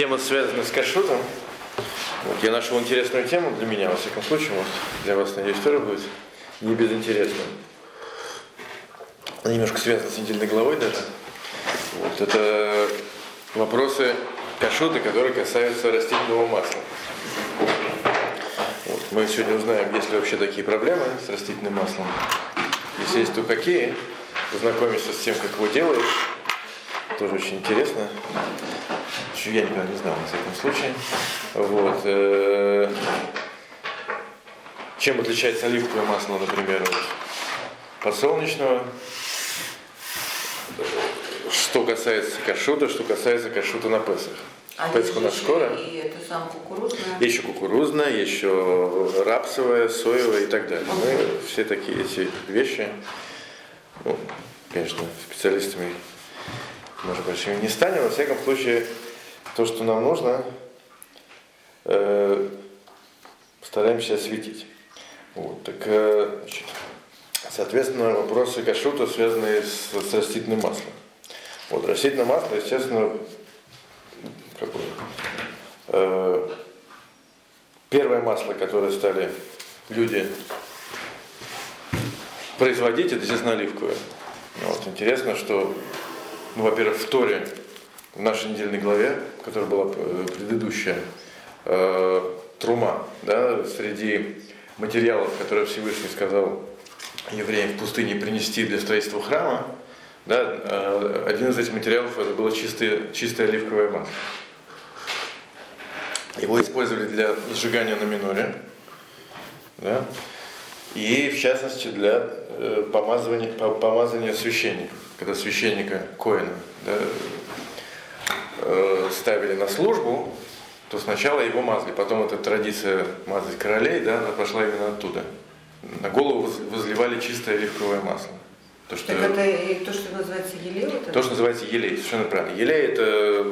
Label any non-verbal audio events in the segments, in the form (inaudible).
Тема связана с кашрутом. Вот, я нашел интересную тему для меня, во всяком случае, может, для вас, надеюсь, тоже будет не безинтересно. Она немножко связана с недельной главой даже. Вот, это вопросы кашрута, которые касаются растительного масла. Вот, мы сегодня узнаем, есть ли вообще такие проблемы с растительным маслом. Если есть, то какие. Познакомимся с тем, как его делаешь. Тоже очень интересно. Еще я никогда не знал, на всяком случае. Вот. э, Чем отличается оливковое масло, например, от подсолнечного? Что касается кашута, что касается кашута на Песах. А Песах у нас скоро. И это сам кукурузная. Еще кукурузная, есть еще рапсовая, соевая и так далее. Мы все такие эти вещи, ну, конечно, специалистами, может, большими не станем. Во всяком случае, то, что нам нужно, э, постараемся осветить. Вот, так, э, значит, соответственно, вопросы кашрута, связанные с, с растительным маслом. Вот, растительное масло, естественно, какое? Э, Первое масло, которое стали люди производить, это, естественно, оливковое. Вот, интересно, что, ну, во-первых, в Торе, в нашей недельной главе, которая была э, предыдущая, э, трума, да, среди материалов, которые Всевышний сказал евреям в пустыне принести для строительства храма, да, э, один из этих материалов это было чистое, чистое оливковое масло. Его использовали для сжигания на миноре, да, и в частности для помазывания, по- помазания священников. Когда священника Коина да, э, ставили на службу, то сначала его мазали. Потом эта традиция мазать королей, да, она пошла именно оттуда. На голову воз- возливали чистое оливковое масло. То, что, Так это то, что называется елей, вот это? то, что называется елей, совершенно правильно. Елей это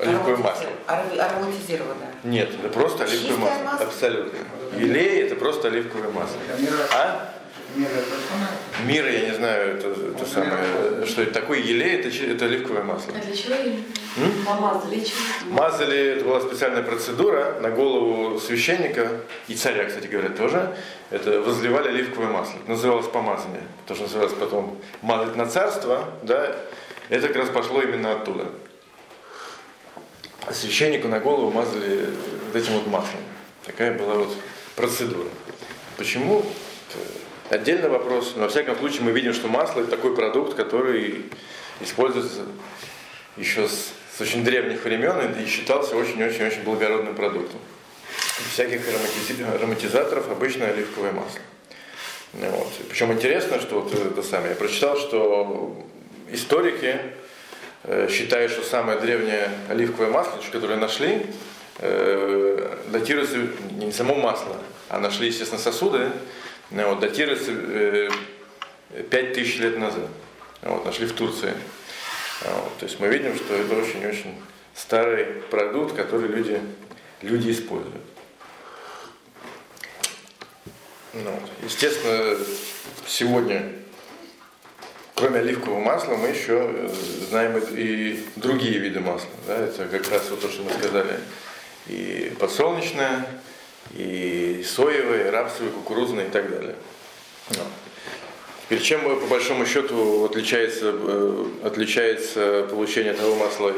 оливковое масло. Аромати- Ароматизированное. Нет, это просто оливковое масло. масло? Абсолютно. Елей это просто оливковое масло. А? Мира, я не знаю, это, это самое, что это такое елей, это, это оливковое масло. А для чего ее М? помазали? Чего? Мазали, это была специальная процедура на голову священника, и царя, кстати говоря, тоже, это возливали оливковое масло. Это называлось помазание. То, что называлось потом мазать на царство, да, это как раз пошло именно оттуда. А священнику на голову мазали вот этим вот маслом. Такая была вот процедура. Почему? Отдельный вопрос. Но во всяком случае мы видим, что масло это такой продукт, который используется еще с, с очень древних времен и считался очень-очень-очень благородным продуктом. Без всяких ароматизаторов обычно оливковое масло. Вот. Причем интересно, что вот это самое, я прочитал, что историки э, считают, что самое древнее оливковое масло, которое нашли, э, датируется не само масло, а нашли, естественно, сосуды, вот, датируется э, 5000 лет назад. Вот, нашли в Турции. Вот, то есть мы видим, что это очень-очень старый продукт, который люди, люди используют. Ну. Естественно, сегодня, кроме оливкового масла, мы еще э, знаем и другие виды масла. Да? Это как раз вот то, что мы сказали. И подсолнечное, и и рапсовое, и кукурузное и так далее. Ну. Теперь чем э, по большому счету отличается, э, отличается получение того масла,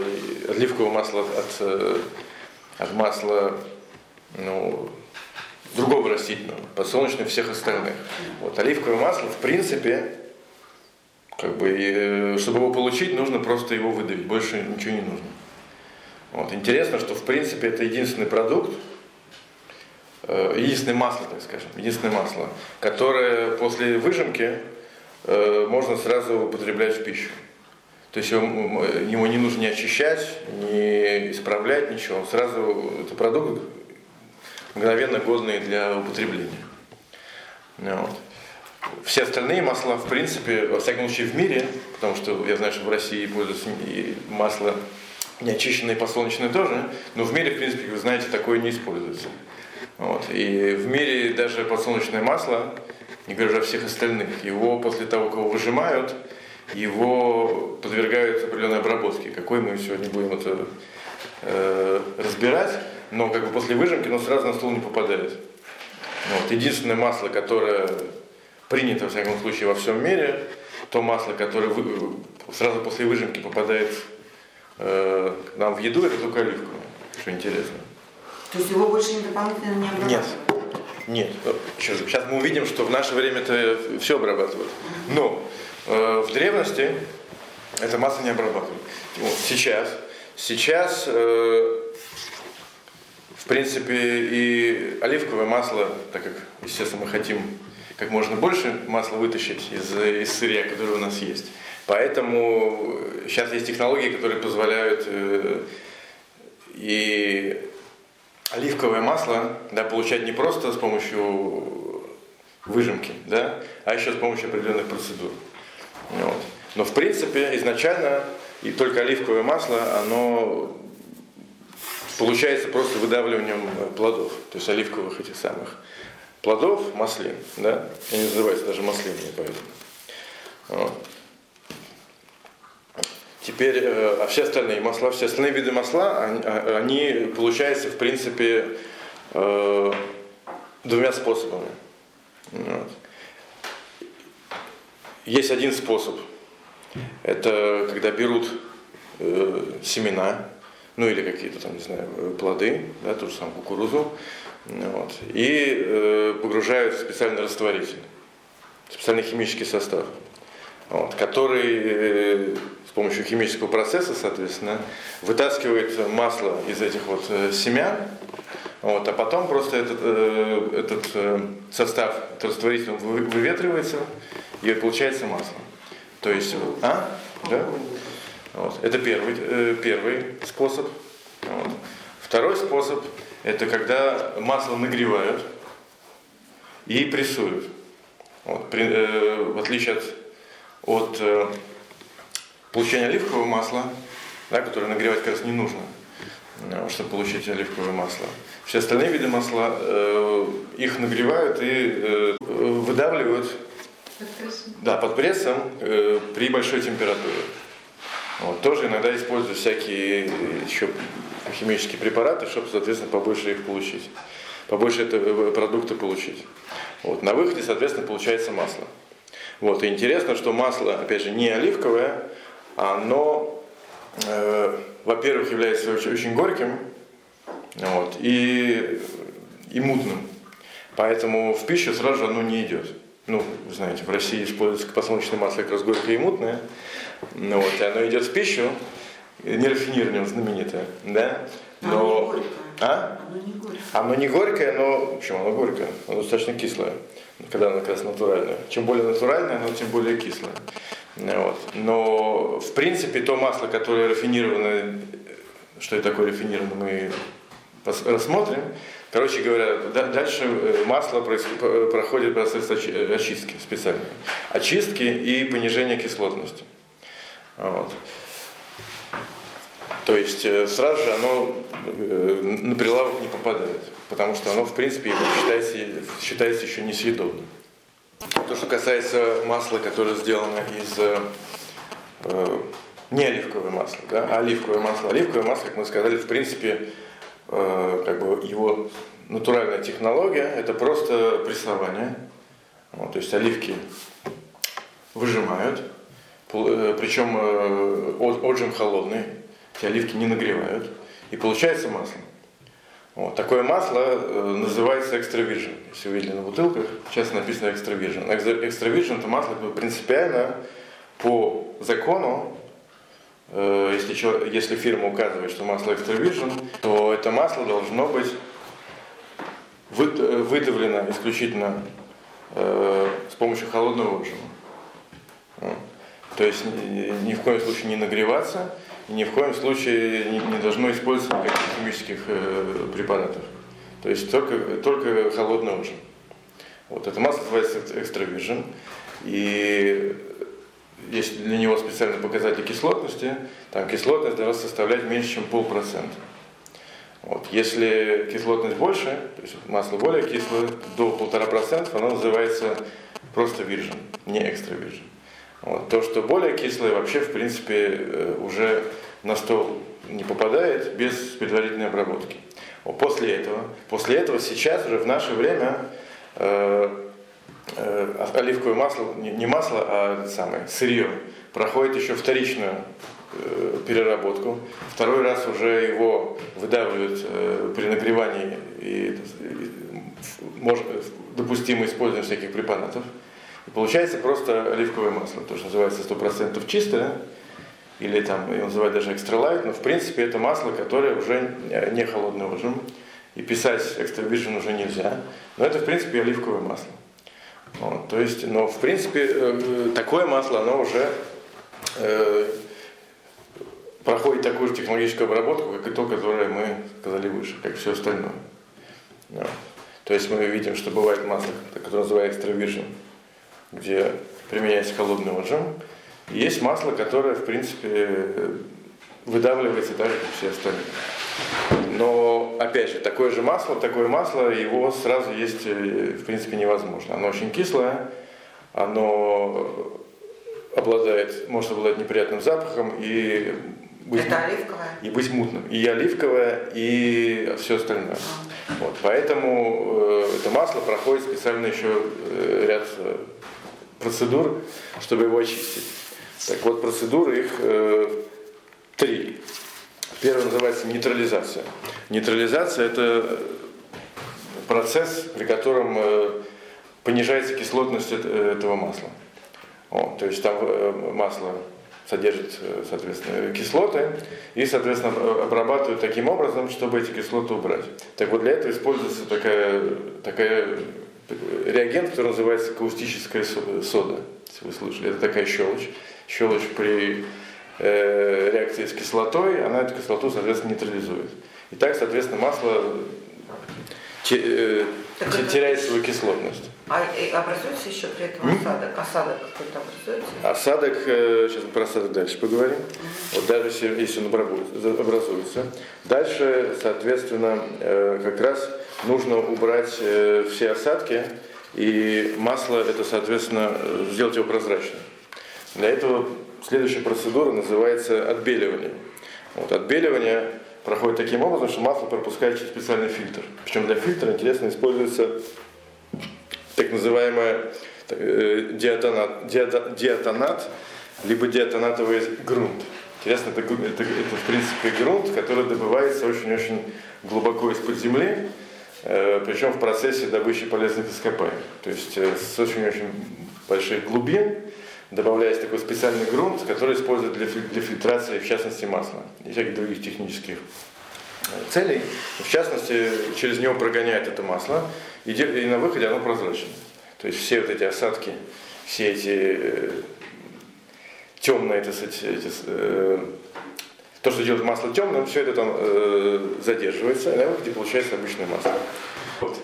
оливкового масла от, э, от масла ну, другого растительного, подсолнечного всех остальных. Вот, оливковое масло, в принципе, как бы, чтобы его получить, нужно просто его выдавить, больше ничего не нужно. Вот. Интересно, что в принципе это единственный продукт, единственное масло, так скажем, единственное масло, которое после выжимки э, можно сразу употреблять в пищу. То есть его, его не нужно ни очищать, ни исправлять, ничего. Он сразу, это продукт мгновенно годный для употребления. Ну Вот. Все остальные масла, в принципе, во всяком случае в мире, потому что я знаю, что в России пользуются и масло неочищенное и подсолнечное тоже, но в мире, в принципе, вы знаете, такое не используется. Вот. И в мире даже подсолнечное масло, не говоря уже о всех остальных, его после того, как его выжимают, его подвергают определенной обработке. Какой мы сегодня будем это э, разбирать, но как бы после выжимки оно сразу на стол не попадает. Вот. Единственное масло, которое принято, во всяком случае, во всем мире, то масло, которое вы, сразу после выжимки попадает э, нам в еду, это только оливковое, что интересно. То есть его больше дополнительно не обрабатывают? Нет. Нет. Сейчас мы увидим, что в наше время это все обрабатывают. Но э, в древности это масло не обрабатывают. Вот, сейчас, сейчас э, в принципе, и оливковое масло, так как, естественно, мы хотим как можно больше масла вытащить из, из сырья, которое у нас есть. Поэтому сейчас есть технологии, которые позволяют э, и оливковое масло да, получать не просто с помощью выжимки, да, а еще с помощью определенных процедур. Вот. Но в принципе изначально и только оливковое масло, оно получается просто выдавливанием плодов, то есть оливковых этих самых плодов, маслин, да, они называются даже маслинами, поэтому. Вот. Теперь, э, а все остальные масла, все остальные виды масла, они, а, они получаются, в принципе, э, двумя способами. Вот. Есть один способ. Это когда берут э, семена, ну или какие-то там, не знаю, плоды, да, ту же самую кукурузу, вот, и э, погружают в специальный растворитель, специальный химический состав, вот, который э, с помощью химического процесса, соответственно, вытаскивает масло из этих вот э, семян, вот, а потом просто этот, э, этот состав, этот растворитель выветривается, и получается масло. То есть, а? Да? Вот. Это первый, первый способ. Вот. Второй способ – это когда масло нагревают и прессуют. Вот. При, э, в отличие от, от э, получения оливкового масла, да, которое нагревать как раз не нужно, э, чтобы получить оливковое масло. Все остальные виды масла, э, их нагревают и э, выдавливают под да, под прессом э, при большой температуре. Вот, тоже иногда используют всякие еще химические препараты, чтобы, соответственно, побольше их получить. Побольше этого продукта получить. Вот, на выходе, соответственно, получается масло. Вот, и интересно, что масло, опять же, не оливковое, оно, э, во-первых, является очень, очень горьким вот, и, и мутным. Поэтому в пищу сразу же оно не идет. Ну, вы знаете, в России используется подсолнечное масло как раз горькое и мутное. Ну, вот, и оно идет в пищу, нерафинированное, знаменитое, да? Но... А? Оно не горькое. Оно не горькое, но... Почему оно горькое? Оно достаточно кислое, когда оно как раз натуральное. Чем более натуральное, оно тем более кислое. Вот. Но, в принципе, то масло, которое рафинировано, что это такое рафинированное, мы рассмотрим. Короче говоря, дальше э, масло проходит процесс очистки специальный. Очистки и понижения кислотности. Вот. То есть э, сразу же оно э, на прилавок не попадает, потому что оно, в принципе, считается, считается еще несъедобным. То, что касается масла, которое сделано из э, не оливковое масло, да, а оливковое масло. Оливковое масло, как мы сказали, в принципе, э, как бы его натуральная технология, это просто прессование. Вот, то есть оливки выжимают, Э, причем э, отжим холодный, эти оливки не нагревают, и получается масло. Вот. Такое масло э, называется virgin. Если вы видели на бутылках, сейчас написано. Extra virgin это масло принципиально по закону, если, если фирма указывает, что масло virgin, то это масло должно быть выдавлено исключительно с помощью холодного отжима. То есть ни в коем случае не нагреваться, ни в коем случае не, не должно использоваться никаких химических э, препаратов. То есть только, только холодный ужин. Вот это масло называется экстравиржин. И есть для него специальные показатели кислотности. Там кислотность должна составлять меньше, чем полпроцента. Вот. Если кислотность больше, то есть масло более кислое, до полтора процента, оно называется просто виржин, не экстра виржин. Вот. То, что более кислое, вообще, в принципе, э, уже на стол не попадает без предварительной обработки. После этого, после этого сейчас уже в наше время э, э, оливковое масло, не, не масло, а самое сырье, проходит еще вторичную э, переработку. Второй раз уже его выдавливают э, при нагревании и, и может, допустимо использование всяких препаратов. И получается просто оливковое масло, то, что называется 100% чистое, или там его называют даже экстра лайт, но в принципе это масло, которое уже не холодный ужин, и писать экстра virgin уже нельзя, но это в принципе оливковое масло. Вот, то есть, но в принципе э, такое масло, оно уже э, проходит такую же технологическую обработку, как и то, которое мы сказали выше, как все остальное. То есть мы видим, что бывает масло, которое называется экстра virgin, где применяется холодный отжим. Есть масло, которое, в принципе, выдавливается так же, как все остальные. Но, опять же, такое же масло, такое масло, его сразу есть, э, в принципе, невозможно. Оно очень кислое, оно обладает, может обладать неприятным запахом и быть, Это оливковое? И быть мутным. И оливковое, и все остальное. А. Вот, поэтому э, это масло проходит специально еще э, ряд э, процедур, чтобы его очистить. Так вот, процедуры их э, три. Первое называется нейтрализация. Нейтрализация – это процесс, при котором э, понижается кислотность этого масла. Вот, то есть там э, масло содержит, э, соответственно, кислоты и, соответственно, обрабатывают таким образом, чтобы эти кислоты убрать. Так вот, для этого используется такая, такая реагент, который называется каустическая сода, если вы слышали. Это такая щелочь. Щелочь при э, реакции с кислотой, она эту кислоту, соответственно, нейтрализует. И так, соответственно, масло те, э, теряет свою кислотность. А образуется еще при этом осадок? Осадок какой-то образуется? Осадок, э, сейчас мы про осадок дальше поговорим. Mm-hmm. Вот даже если, если он образуется. Дальше, соответственно, э, как раз нужно убрать э, все осадки, и масло это, соответственно, сделать его прозрачным. Для этого следующая процедура называется отбеливание. Вот, отбеливание проходит таким образом, что масло пропускает через специальный фильтр. Причем для фильтра, интересно, используется так называемый э, диатонат, диатонат, диатонат, либо диатонатовый грунт. Интересно, это, это, это в принципе грунт, который добывается очень-очень глубоко из-под земли, причем в процессе добычи полезных ископаемых. То есть э, с очень-очень больших глубин добавляется такой специальный грунт, который используют для, для фильтрации, в частности, масла и всяких других технических целей. В частности, через него прогоняет это масло, и, и на выходе оно прозрачное. То есть все вот эти осадки, все эти э, темные, это, эти, э, то, что делает масло темным, все это там э, задерживается, и на выходе получается обычное масло. Вот.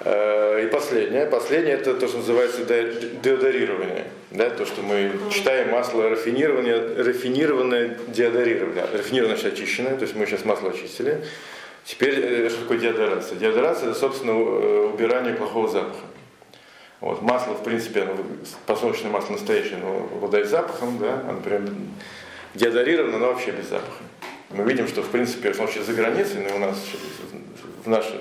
Э, и последнее, последнее это то, что называется деодорирование. Да, то, что мы читаем масло рафинированное, рафинированное деодорирование. Рафинированное значит очищенное, то есть мы сейчас масло очистили. Теперь э, что такое деодорация? Деодорация это, собственно, э, убирание плохого запаха. Вот, масло, в принципе, оно, подсолнечное масло настоящее, оно обладает запахом, да, оно, например, деодорировано, но вообще без запаха. Мы видим, что, в принципе, в случае за границей, но у нас в наше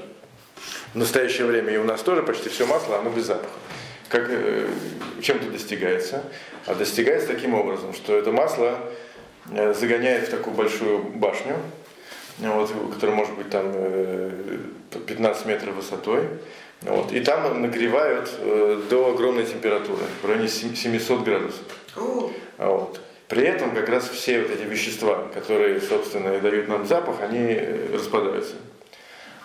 в настоящее время и у нас тоже почти все масло, оно без запаха. Как, э, чем это достигается? А достигается таким образом, что это масло э, загоняет в такую большую башню, вот, которая может быть там 15 э, метров высотой, вот, и там нагревают до огромной температуры, в районе 700 градусов. Вот. При этом как раз все вот эти вещества, которые, собственно, дают нам запах, они распадаются.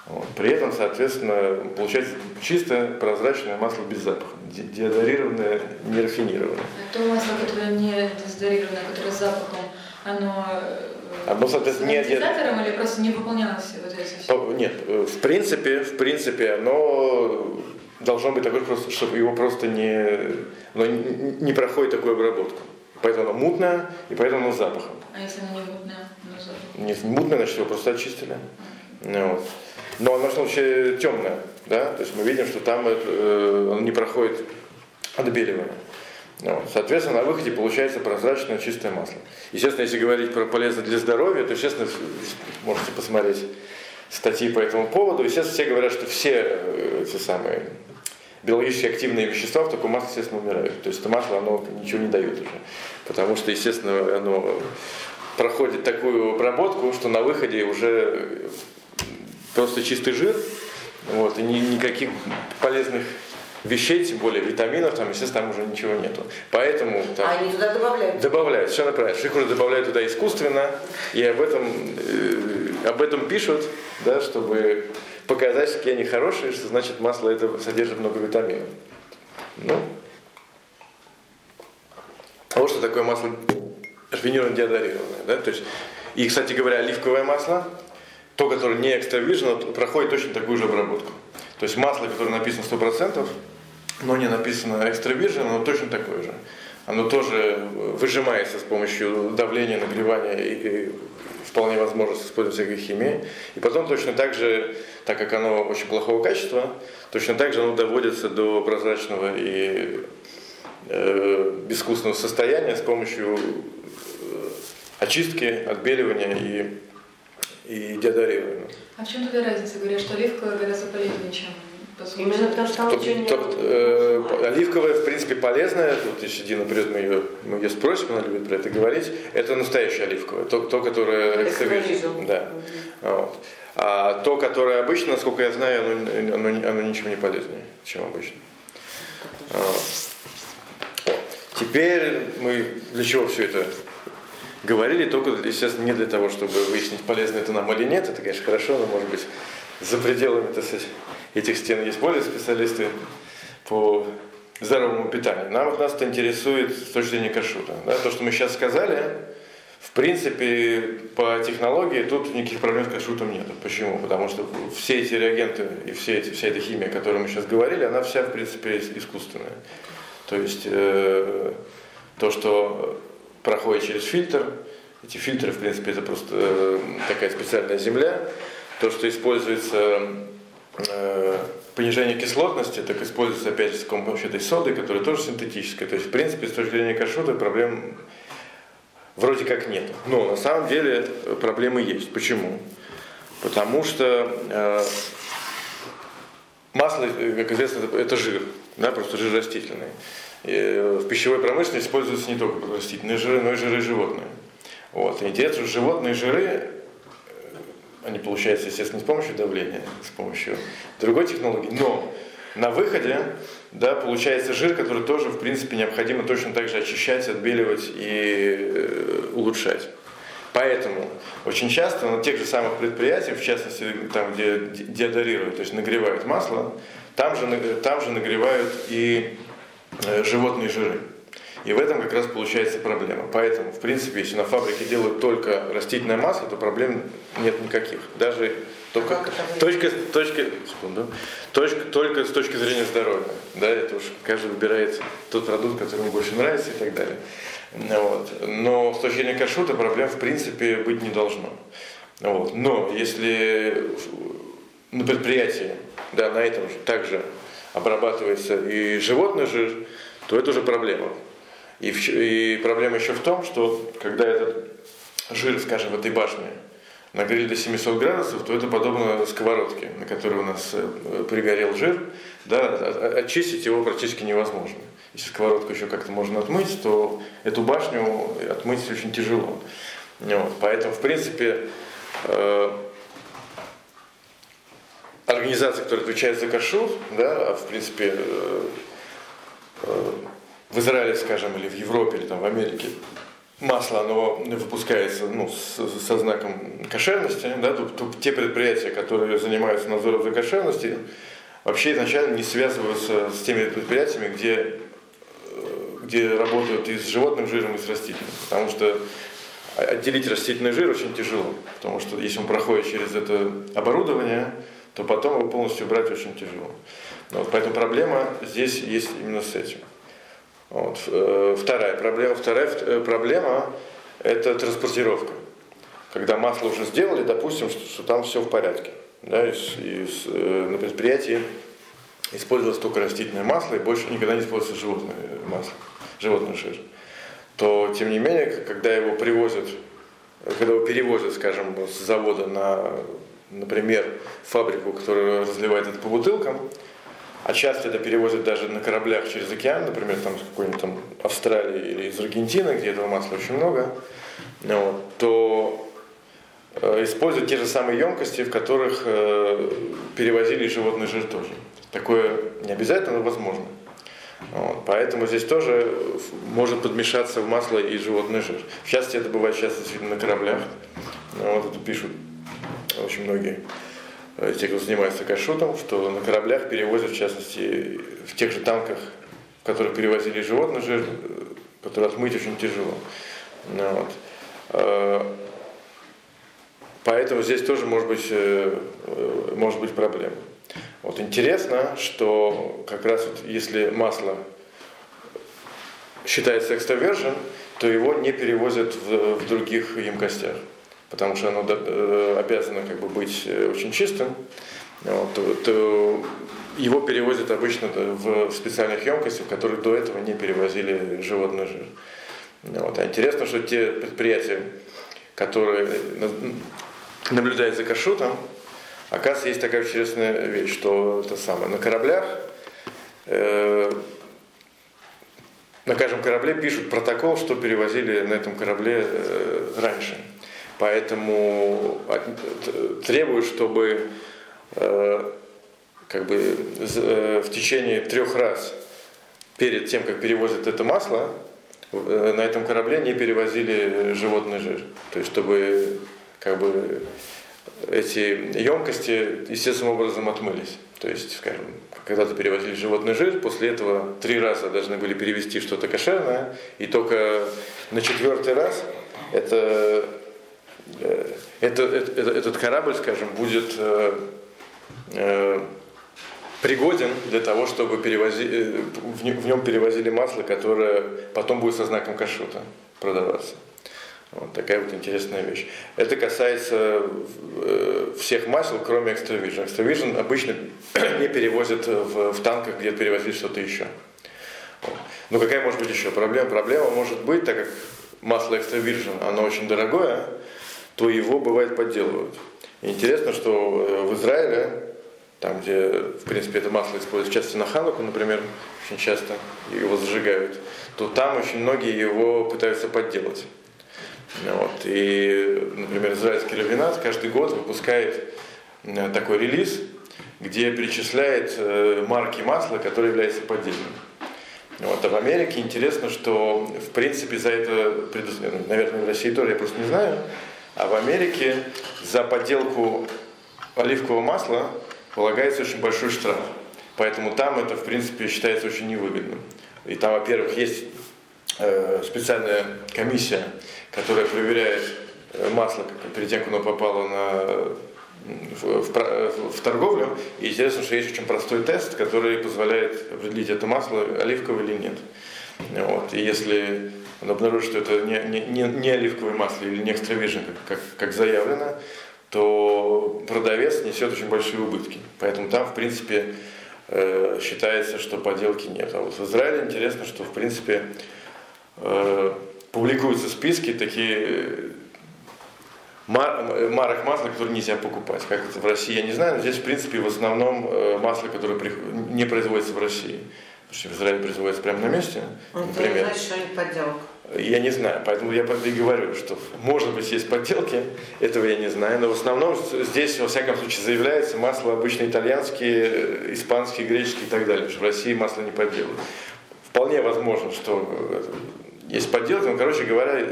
Вот. При этом, соответственно, получается чистое прозрачное масло без запаха, деодорированное, не рафинированное. А то масло, которое не деодорированное, которое с запахом, оно э, оно, соответственно, не диодорированное или просто не выполнялось вот эти все? Нет, э, в принципе, в принципе, оно должно быть такое, чтобы его просто не, оно не проходит такую обработку. Поэтому оно мутное, и поэтому оно с запахом. А если оно не мутное, но запах? Не мутное, значит его просто очистили. Mm. Вот. Но оно в случае темное, да, то есть мы видим, что там э, оно не проходит отбеливание. Вот. Соответственно, на выходе получается прозрачное чистое масло. Естественно, если говорить про полезно для здоровья, то, естественно, можете посмотреть статьи по этому поводу. Естественно, все говорят, что все э, эти самые биологически активные вещества в таком масле, естественно, умирают. То есть это масло, оно ничего не дает уже. Потому что, естественно, оно проходит такую обработку, что на выходе уже просто чистый жир, вот, и ни, никаких полезных вещей, тем более витаминов, там, естественно, там уже ничего нету. Поэтому там, А они туда добавляют? добавляют, совершенно правильно. Шикуры добавляют туда искусственно, и об этом, э, об этом пишут, да, чтобы показать, какие они хорошие, что значит масло это содержит много витаминов. Ну, вот что такое масло рафинированное деодорированное. Да? То есть, и, кстати говоря, оливковое масло, то, которое не экстра проходит точно такую же обработку. То есть масло, которое написано 100%, но не написано экстра оно точно такое же. Оно тоже выжимается с помощью давления, нагревания и, и вполне возможно использовать всякой химии. И потом точно так же, так как оно очень плохого качества, точно так же оно доводится до прозрачного и э, безвкусного состояния с помощью э, очистки, отбеливания и и деодорировано. А в чем тогда разница? Говорят, что оливковое гораздо полезнее, чем Именно потому что там ничего нет. Э, оливковая, в принципе, полезная. Вот если Дина придет, мы ее, мы ее спросим, она любит про это говорить. Это настоящее оливковое, то, то которое. Да. Вот. А то, которое обычно, насколько я знаю, оно, оно, оно ничем не полезнее, чем обычно. Вот. Теперь мы для чего все это говорили только, естественно, не для того, чтобы выяснить, полезно это нам или нет. Это, конечно, хорошо, но, может быть, за пределами так сказать, этих стен есть более специалисты по здоровому питанию. Нам нас это интересует с точки зрения кашута. Да? То, что мы сейчас сказали, в принципе, по технологии тут никаких проблем с кашутом нет. Почему? Потому что все эти реагенты и все эти, вся эта химия, о которой мы сейчас говорили, она вся, в принципе, искусственная. То есть э, то, что проходит через фильтр. Эти фильтры, в принципе, это просто э, такая специальная земля. То, что используется понижение кислотности, так используется опять же с помощью этой соды, которая тоже синтетическая. То есть, в принципе, с точки зрения кашута проблем вроде как нет. Но на самом деле проблемы есть. Почему? Потому что э, масло, как известно, это жир, да, просто жир растительный. Э, в пищевой промышленности используются не только растительные жиры, но и жиры животные. Вот. И эти животные жиры, э, они получаются, естественно, с помощью давления, с помощью другой технологии, но на выходе да, получается жир, который тоже, в принципе, необходимо точно так же очищать, отбеливать и э, улучшать. Поэтому очень часто на тех же самых предприятиях, в частности, там, где деодорируют, то есть нагревают масло, там же, там же нагревают и Э, животные жиры. И в этом как раз получается проблема. Поэтому, в принципе, если на фабрике делают только растительное масло, то проблем нет никаких. Даже только, точка, точка, секунду, точка, только с точки зрения здоровья. Да, это уж каждый выбирает тот продукт, который ему больше нравится и так далее. Вот. Но с точки зрения кашута проблем в принципе быть не должно. Вот. Но если на предприятии, да, на этом же также обрабатывается и животный жир, то это уже проблема. И, и проблема еще в том, что когда этот жир, скажем, в этой башне нагрели до 700 градусов, то это подобно сковородке, на которой у нас э, пригорел жир, да, очистить его практически невозможно. Если сковородку еще как-то можно отмыть, то эту башню отмыть очень тяжело. Вот, поэтому, в принципе, э, организация, которая отвечает за кашрут, да, а в принципе э, э, в Израиле, скажем, или в Европе, или там в Америке, масло, оно выпускается ну, с, со знаком кошерности, да, то, то те предприятия, которые занимаются надзором за кошерностью, вообще изначально не связываются с теми предприятиями, где, э, где работают и с животным жиром, и с растительным. Потому что отделить растительный жир очень тяжело, потому что если он проходит через это оборудование, то потом его полностью убрать очень тяжело. Вот, поэтому проблема здесь есть именно с этим. Вот. Э, вторая проблема, вторая э, проблема – это транспортировка. Когда масло уже сделали, допустим, что, что там все в порядке. Да, и, и, э, на предприятии использовалось только растительное масло и больше никогда не используется животное масло. животный жир, то тем не менее, когда его привозят, когда его перевозят, скажем, с завода на, например, фабрику, которая разливает это по бутылкам, а часто это перевозят даже на кораблях через океан, например, там с какой-нибудь там Австралии или из Аргентины, где этого масла очень много, вот, то э, используют те же самые емкости, в которых э, перевозили животный жир тоже. Такое не обязательно, но возможно. Вот, поэтому здесь тоже может подмешаться в масло и животный жир. В частности, это бывает часто действительно на кораблях. Вот это пишут очень многие э, те, кто занимается кашутом, что на кораблях перевозят, в частности, в тех же танках, в которых перевозили животный жир, э, который отмыть очень тяжело. Ну вот. Э, поэтому здесь тоже может быть, может быть проблема. Вот интересно, что как раз вот если масло считается экстравержен, то его не перевозят в, в других емкостях, потому что оно э, обязано как бы быть э, очень чистым. Вот, то его перевозят обычно в специальных емкостях, в которых до этого не перевозили животный жир. Вот. А интересно, что те предприятия, которые наблюдают за кашутом, Оказывается, есть такая интересная вещь, что это самое. На кораблях, э, на каждом корабле пишут протокол, что перевозили на этом корабле э, раньше. Поэтому от, требуют, чтобы э, как бы э, в течение трех раз перед тем, как перевозят это масло, э, на этом корабле не перевозили животный жир. То есть, чтобы как бы эти емкости естественным образом отмылись. То есть, скажем, когда-то перевозили животный жир, после этого три раза должны были перевести что-то кошерное, и только на четвертый раз это, э, это, это, этот корабль, скажем, будет э, э, пригоден для того, чтобы перевози, э, в нем перевозили масло, которое потом будет со знаком кашута продаваться. Вот такая вот интересная вещь. Это касается э, всех масел, кроме экстравижн. Экстравижн обычно (coughs) не перевозят в, в танках, где перевозили что-то еще. Но какая может быть еще проблема? Проблема может быть, так как масло экстравиржен, оно очень дорогое, то его бывает подделывают. Интересно, что э, в Израиле, там, где, в принципе, это масло используется часто на Хануку, например, очень часто его зажигают, то там очень многие его пытаются подделать. Вот. И, например, израильский раввинат каждый год выпускает э, такой релиз, где перечисляет э, марки масла, которые являются поддельными. Вот. А в Америке интересно, что в принципе за это, наверное, в России тоже, я просто не знаю, а в Америке за подделку оливкового масла полагается очень большой штраф. Поэтому там это, в принципе, считается очень невыгодным. И там, во-первых, есть э, специальная комиссия, которая проверяет э, масло перед тем, как оно попало на, в, в, в торговлю. И интересно, что есть очень простой тест, который позволяет определить, это масло оливковое или нет. Вот. И если он обнаружит, что это не, не, не оливковое масло или не экстравижен, как, как, как заявлено, то продавец несет очень большие убытки. Поэтому там, в принципе, э, считается, что подделки нет. А вот в Израиле интересно, что, в принципе, э, публикуются списки такие марок масла, которые нельзя покупать. Как это в России, я не знаю, но здесь, в принципе, в основном э, масло, которое не производится в России. Потому что в Израиле производится прямо на месте. Ну, например. Знаешь, что это подделка. Я не знаю, поэтому я и говорю, что может быть есть подделки, этого я не знаю, но в основном здесь, во всяком случае, заявляется масло обычно итальянские, э, испанские, греческие и так далее, что в России масло не подделывают. Вполне возможно, что э, есть подделки, но, короче говоря,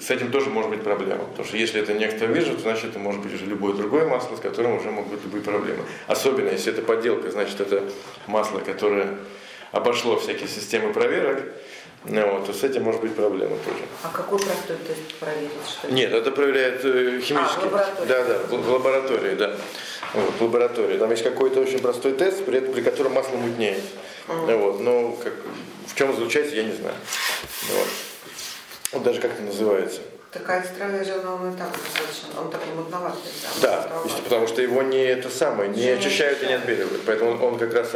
с этим тоже может быть проблема. Потому что если это не экстравижн, то значит это может быть уже любое другое масло, с которым уже могут быть любые проблемы. Особенно если это подделка, значит это масло, которое обошло всякие системы проверок, ну, вот, то с этим может быть проблема тоже. А какой простой тест проверить? Что Нет, это проверяет э, химический. А, в лаборатории? Да, да, в, в лаборатории, да. Вот, в лаборатории. Там есть какой-то очень простой тест, при, при котором масло мутнеет. Mm. Вот, но как, в чем заключается, я не знаю. Вот. вот даже как это называется. Такая экстра жена, он и так достаточно, он такой мутноватый. Да, потому что его не это самое, не Жена очищают и не отбеливают. Поэтому он, он как раз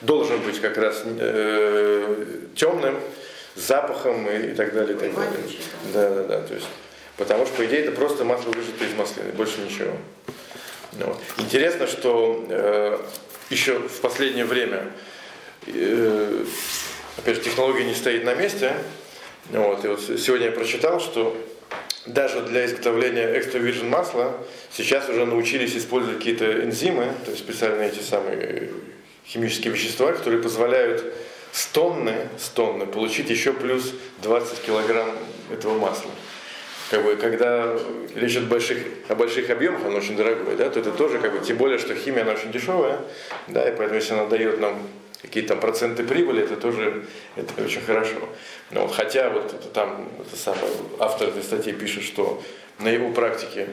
должен быть как раз э, темным, запахом и, и так далее, и так далее. Да, да, да. То есть, потому что, по идее, это просто масло выжатое из маслины, больше ничего. Ну, вот. Интересно, что э, еще в последнее время, э, опять же, технология не стоит на месте. Вот, и вот сегодня я прочитал, что даже для изготовления экстра virgin масла сейчас уже научились использовать какие-то энзимы, то есть специальные эти самые химические вещества, которые позволяют с тонны, с тонны получить еще плюс 20 килограмм этого масла. Как бы, когда речь идет больших, о больших объемах, оно очень дорогое, да, то это тоже, как бы, тем более, что химия, она очень дешевая, да, и поэтому, если она дает нам какие-то проценты прибыли, это тоже это очень хорошо. Но вот, хотя вот это, там это самое, автор этой статьи пишет, что на его практике,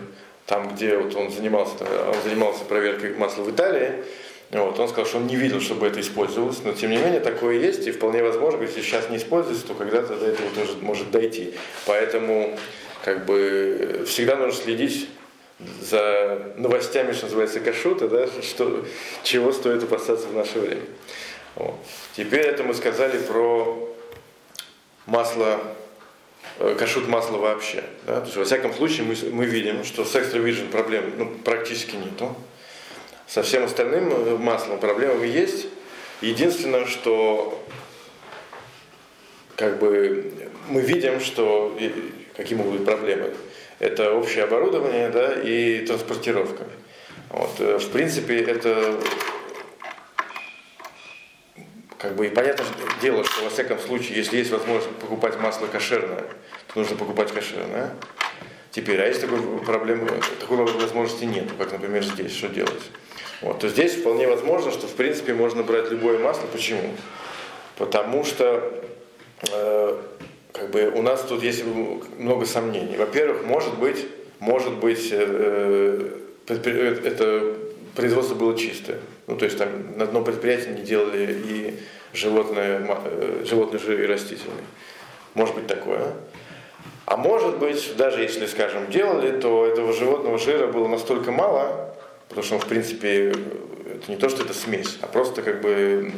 там, где вот он занимался, он занимался проверкой масла в Италии, вот, он сказал, что он не видел, чтобы это использовалось, но тем не менее такое есть, и вполне возможно, если сейчас не используется, то когда-то до этого тоже может дойти. Поэтому как бы всегда нужно следить за новостями, что называется, кашута, да, что, чего стоит опасаться в наше время. Вот. Теперь это мы сказали про масло, э, кашут масла вообще. Да? То есть, во всяком случае, мы, мы видим, что с Extra проблем ну, практически нету. Со всем остальным э, маслом проблемами есть. Единственное, что как бы мы видим, что какие могут быть проблемы. Это общее оборудование да, и транспортировка. Вот. Э, в принципе, это как бы и понятное дело, что во всяком случае, если есть возможность покупать масло кошерное, то нужно покупать кошерное. Теперь, а если такой проблемы, такой возможности нет, как, например, здесь, что делать? Вот, то здесь вполне возможно, что в принципе можно брать любое масло. Почему? Потому что э, как бы у нас тут есть много сомнений. Во-первых, может быть, может быть, э, это производство было чистое. Ну, то есть там на одном предприятии не делали и животное, э, животный жир и растительный. Может быть такое. А может быть, даже если, скажем, делали, то этого животного жира было настолько мало, Потому что, в принципе, это не то, что это смесь, а просто как бы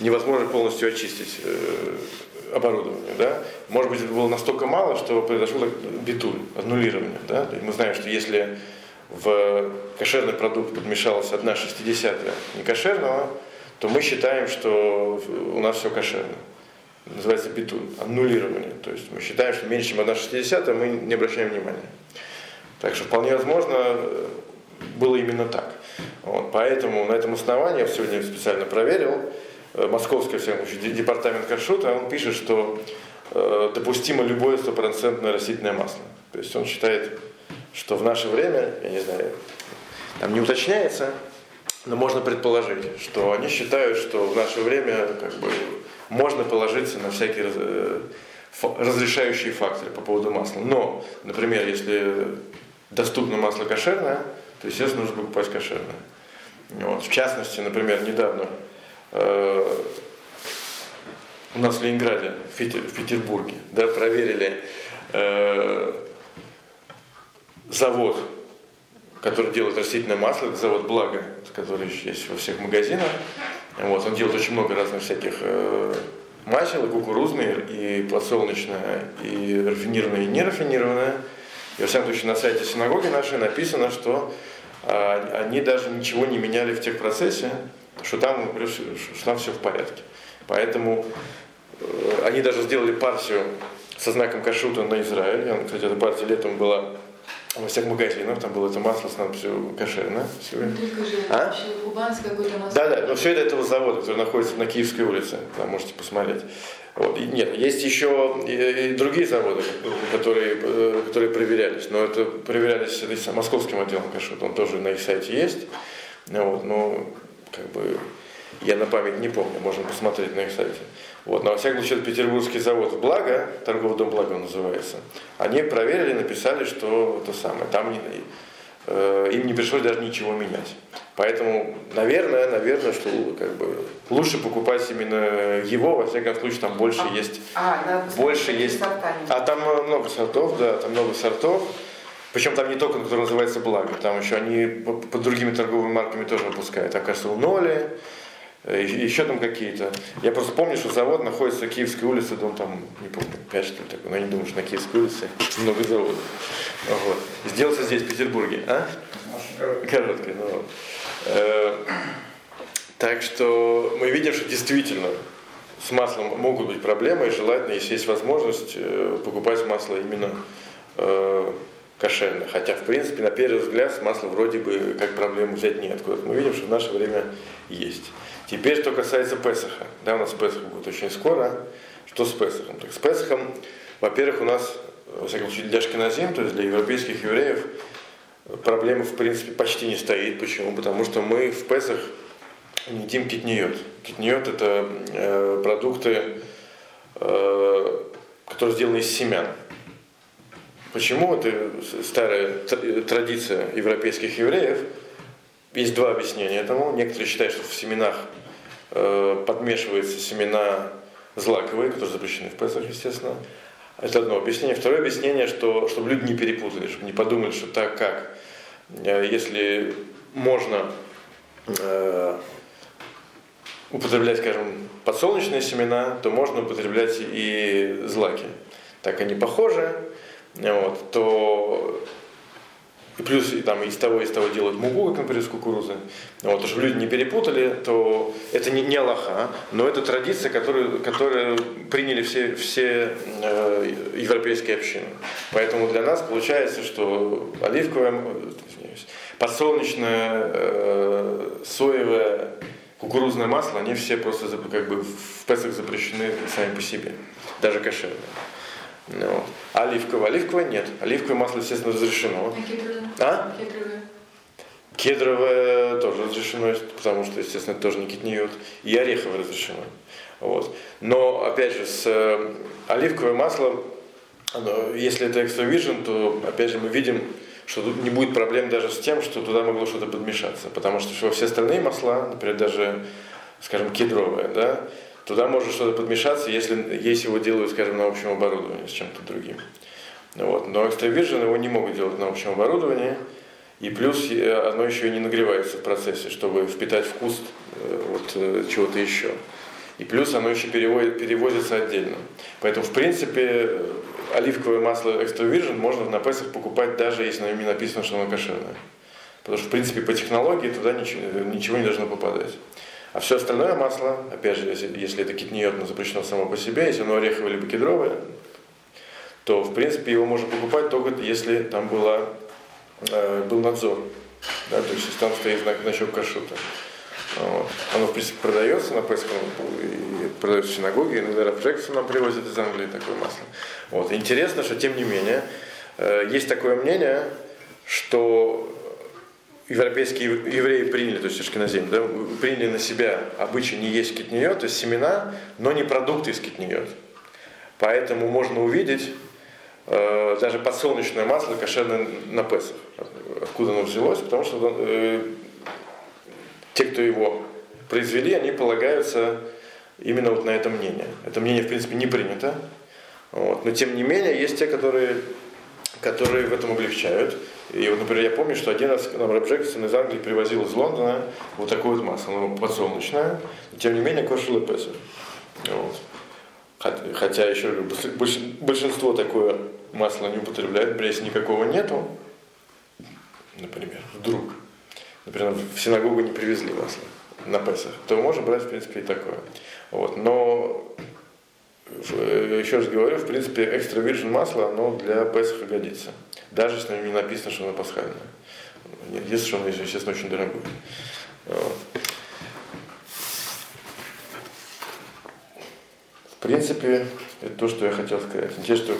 невозможно полностью очистить э, оборудование. Да? Может быть, это было настолько мало, что произошло битуль, аннулирование. Да? мы знаем, что если в кошерный продукт подмешалась одна шестидесятая некошерного, то мы считаем, что у нас все кошерно. Называется битуль, аннулирование. То есть мы считаем, что меньше, чем одна шестидесятая, мы не обращаем внимания. Так что вполне возможно, было именно так. Вот, поэтому на этом основании, я сегодня специально проверил, э, Московский всяком департамент Каршута, он пишет, что э, допустимо любое стопроцентное растительное масло. То есть он считает, что в наше время, я не знаю, там не уточняется, но можно предположить, что они считают, что в наше время как бы, можно положиться на всякие э, разрешающие факторы по поводу масла. Но, например, если доступно масло кошерное, то, естественно, нужно покупать кошерное. Вот. В частности, например, недавно э, у нас в Ленинграде, в, Питер, в Петербурге, да, проверили э, завод, который делает растительное масло, это завод Благо, который есть во всех магазинах. Вот, он делает очень много разных всяких э, масел, и кукурузные, и подсолнечное, и рафинированное, и нерафинированное. И во всяком случае на сайте синагоги нашей написано, что они даже ничего не меняли в техпроцессе, что там, что там все в порядке. Поэтому э, они даже сделали партию со знаком кашута на Израиль. Кстати, эта партия летом была во всех магазинах, там было это масло с все кошерно. Все. А? Да, да, но все это этого завода, который находится на Киевской улице, там можете посмотреть. Вот. Нет, есть еще и, другие заводы, которые, э, которые проверялись, но это проверялись московским отделом кашут, он тоже на их сайте есть. Вот, но как бы я на память не помню, можно посмотреть на их сайте. Вот, но во всяком случае, петербургский завод «Благо», торговый дом «Благо» называется, они проверили, написали, что то самое, там не, им не пришлось даже ничего менять. Поэтому, наверное, наверное, что как бы лучше покупать именно его, во всяком случае, там больше а, есть. А, да, больше есть. А там много сортов, да, там много сортов. Причем там не только, который называется Благо, там еще они под другими торговыми марками тоже выпускают. Оказывается, у Ноли, Э, еще там какие-то. Я просто помню, что завод находится на Киевской улице, дом там, не помню, 5 что ли такой, но я не думаю, что на Киевской улице (laughs) много заводов. Вот. Сделался здесь, в Петербурге, а? Короткий, ну вот. Э, так что мы видим, что действительно с маслом могут быть проблемы, и желательно, если есть возможность, э, покупать масло именно кошерное. Хотя, в принципе, на первый взгляд, с маслом вроде бы как проблему взять нет. Мы видим, что в наше время есть. Теперь, что касается Песаха. Да, у нас Песах будет очень скоро. Что с Песахом? Так с Песахом, во-первых, у нас, во всяком случае, для Шкиназим, то есть для европейских евреев, проблема, в принципе, почти не стоит. Почему? Потому что мы в Песах не едим китниот. Китниот – это э, продукты, э, которые сделаны из семян. Почему? Это старая традиция европейских евреев – есть два объяснения этому. Некоторые считают, что в семенах подмешиваются семена злаковые, которые запрещены в Песах, естественно. Это одно объяснение. Второе объяснение, что, чтобы люди не перепутали, чтобы не подумали, что так как, э, если можно э, употреблять, скажем, подсолнечные семена, то можно употреблять и злаки. Так они похожи, вот, то и плюс и, там, из того, из того делать муку, как, например, из кукурузы. Вот, чтобы люди не перепутали, то это не, не Аллаха, но это традиция, которую, которую приняли все, все э, европейские общины. Поэтому для нас получается, что оливковое, извиняюсь, подсолнечное, э, соевое, кукурузное масло, они все просто как бы в Песах запрещены сами по себе, даже кошерные. Ну, оливковое? Оливковое нет. Оливковое масло, естественно, разрешено. А кедровое? А? Кедровое. Кедровое тоже разрешено, потому что, естественно, это тоже не китниют. И ореховое разрешено. Вот. Но, опять же, с э, оливковым маслом, если это extra virgin, то, опять же, мы видим, что тут не будет проблем даже с тем, что туда могло что-то подмешаться. Потому что во все остальные масла, например, даже, скажем, кедровое, да, Туда может что-то подмешаться, если, если его делают, скажем, на общем оборудовании с чем-то другим. Вот. Но экстравиржен его не могут делать на общем оборудовании. И плюс э, оно еще не нагревается в процессе, чтобы впитать вкус э, вот, э, чего-то еще. И плюс оно еще переводит, перевозится отдельно. Поэтому, в принципе, оливковое масло экстравиржен можно на Песах покупать, даже если на нем не написано, что оно кошерное. Потому что, в принципе, по технологии туда ничего, ничего не должно попадать. А все остальное масло, опять же, если, это китниот, но запрещено само по себе, если оно ореховое либо кедровое, то, в принципе, его можно покупать только если там была, э, был надзор. Да, то есть, если там стоит знак значок кашута. Вот. Оно, в принципе, продается на и продается в синагоге, иногда Джексон нам привозит из Англии такое масло. Вот. Интересно, что, тем не менее, э, есть такое мнение, что европейские евреи приняли, то есть ашкеназим, да, приняли на себя обычай не есть китниот, то есть семена, но не продукты из китниот. Поэтому можно увидеть э, даже подсолнечное масло кошерное на Песах. Откуда оно взялось? Потому что э, те, кто его произвели, они полагаются именно вот на это мнение. Это мнение, в принципе, не принято. Вот. Но тем не менее, есть те, которые, которые в этом облегчают. И вот, например, я помню, что один раз нам Рэб Джексон из Англии привозил из Лондона вот такое вот масло, оно подсолнечное, и тем не менее кушало Песах. Вот. Хотя, еще большинство такое масло не употребляет, в Бресте никакого нету, например, вдруг, например, в синагогу не привезли масло на Песах, то можем брать, в принципе, и такое. Вот. Но еще раз говорю, в принципе, экстра виржин масло, оно для Песаха годится. Даже если не написано, что оно пасхальное. Если что оно, естественно, очень дорогое. В принципе, это то, что я хотел сказать. Интересно,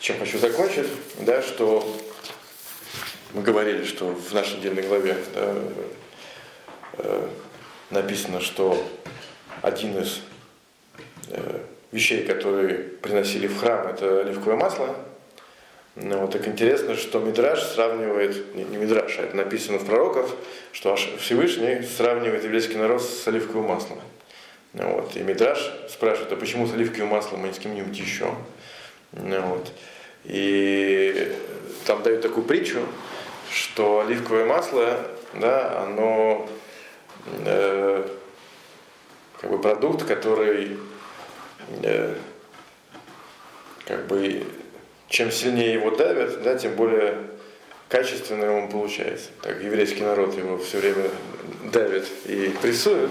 чем хочу закончить, да, что мы говорили, что в нашей отдельной главе да, э, написано, что один из э, вещей, которые приносили в храм, это оливковое масло. Ну, вот так интересно, что Мидраш сравнивает, не, не Мидраш, а это написано в пророках, что аж Всевышний сравнивает еврейский народ с оливковым маслом. Ну, вот. И Мидраш спрашивает, а почему с оливковым маслом, а не с кем-нибудь еще? Ну, вот. И там дают такую притчу, что оливковое масло, да, оно э, такой продукт, который э, как бы чем сильнее его давят, да, тем более качественным он получается. Так еврейский народ его все время давит и прессует,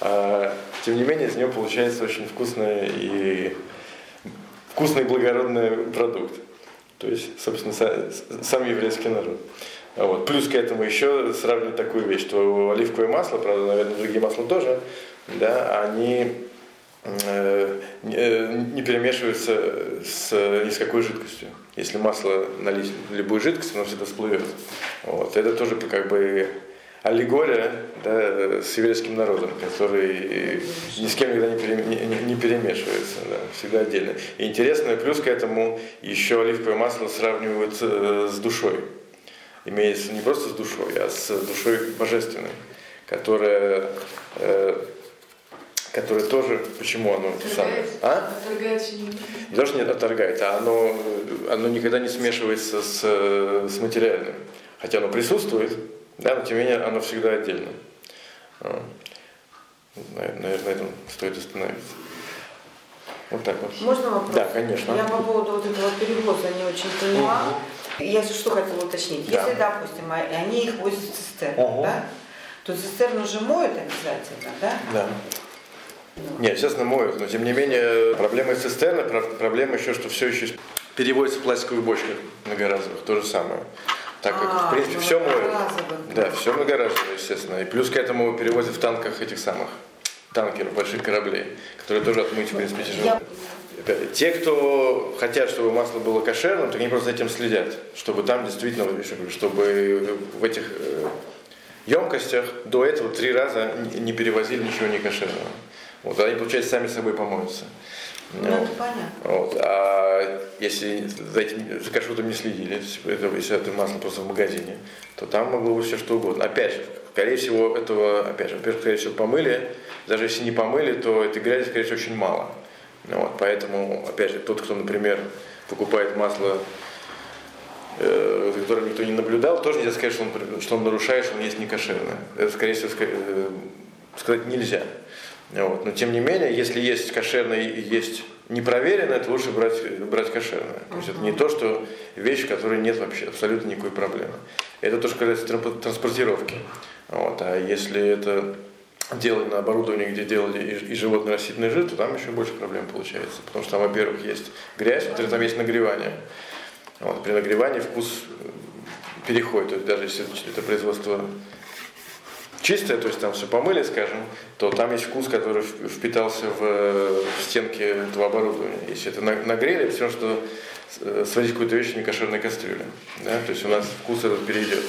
а тем не менее из него получается очень вкусный и вкусный благородный продукт. То есть, собственно, сам еврейский народ. Вот. Плюс к этому еще сравнивать такую вещь, что оливковое масло, правда, наверное, другие масла тоже, да, они не перемешиваются с ни с какой жидкостью. Если масло налить в любую жидкость, оно всегда всплывет. Вот. Это тоже как бы аллегория да, с еврейским народом, который ни с кем никогда не, пере, не, не перемешивается, да, всегда отдельно. И интересно, плюс к этому еще оливковое масло сравнивают э, с душой. Имеется не просто с душой, а с душой божественной, которая э, которое тоже, почему оно самое? А? Не то, что не отторгается, а оно, оно никогда не смешивается с, с материальным. Хотя оно присутствует, да, но тем не менее оно всегда отдельно. А. Наверное, на этом стоит остановиться. Вот так вот. Можно вопрос? Да, конечно. Я по поводу вот этого перевоза не очень поняла. Угу. Я что хотела уточнить. Да. Если, допустим, они их возят в цистерну, угу. да, то цистерну же моют обязательно, да? Да. Нет, естественно, моют, но тем не менее проблема цистерны, проблема еще, что все еще переводится в пластиковых бочках многоразовых, то же самое. Так как, а, в принципе, все моют. Да, все многоразовое, естественно. И плюс к этому перевозят в танках этих самых танкеров, больших кораблей, которые тоже отмыть, в принципе, тяжело. Те, кто хотят, чтобы масло было кошерным, то они просто за этим следят, чтобы там действительно, чтобы в этих э, емкостях до этого три раза не перевозили ничего не кошерного. Вот, они, получается, сами собой помоются. Ну, вот. это понятно. Вот. А если за этим за кашрутом не следили, это, если это масло просто в магазине, то там могло быть все что угодно. Опять же, скорее всего, этого, опять же, во-первых, скорее всего, помыли. Даже если не помыли, то этой грязи, скорее всего, очень мало. Вот, поэтому, опять же, тот, кто, например, покупает масло, э, которое никто не наблюдал, тоже нельзя сказать, что он, что он нарушает, что он есть некошерное. Это, скорее всего, э, сказать нельзя. Вот. Но тем не менее, если есть кошерное и есть непроверенное, то лучше брать, брать кошерное. То есть это не то, что вещь, в которой нет вообще абсолютно никакой проблемы. Это то, что касается транспортировки. Вот. А если это делать на оборудовании, где делали и, и животный растительный жир, то там еще больше проблем получается. Потому что там, во-первых, есть грязь, во-вторых, там есть нагревание. Вот. При нагревании вкус переходит. То есть даже если это производство чистое, то есть там все помыли, скажем, то там есть вкус, который впитался в, в стенки этого оборудования. Если это нагрели, все, что э, сварить какую-то вещь в некошерной кастрюле. Да? То есть у нас вкус этот перейдет.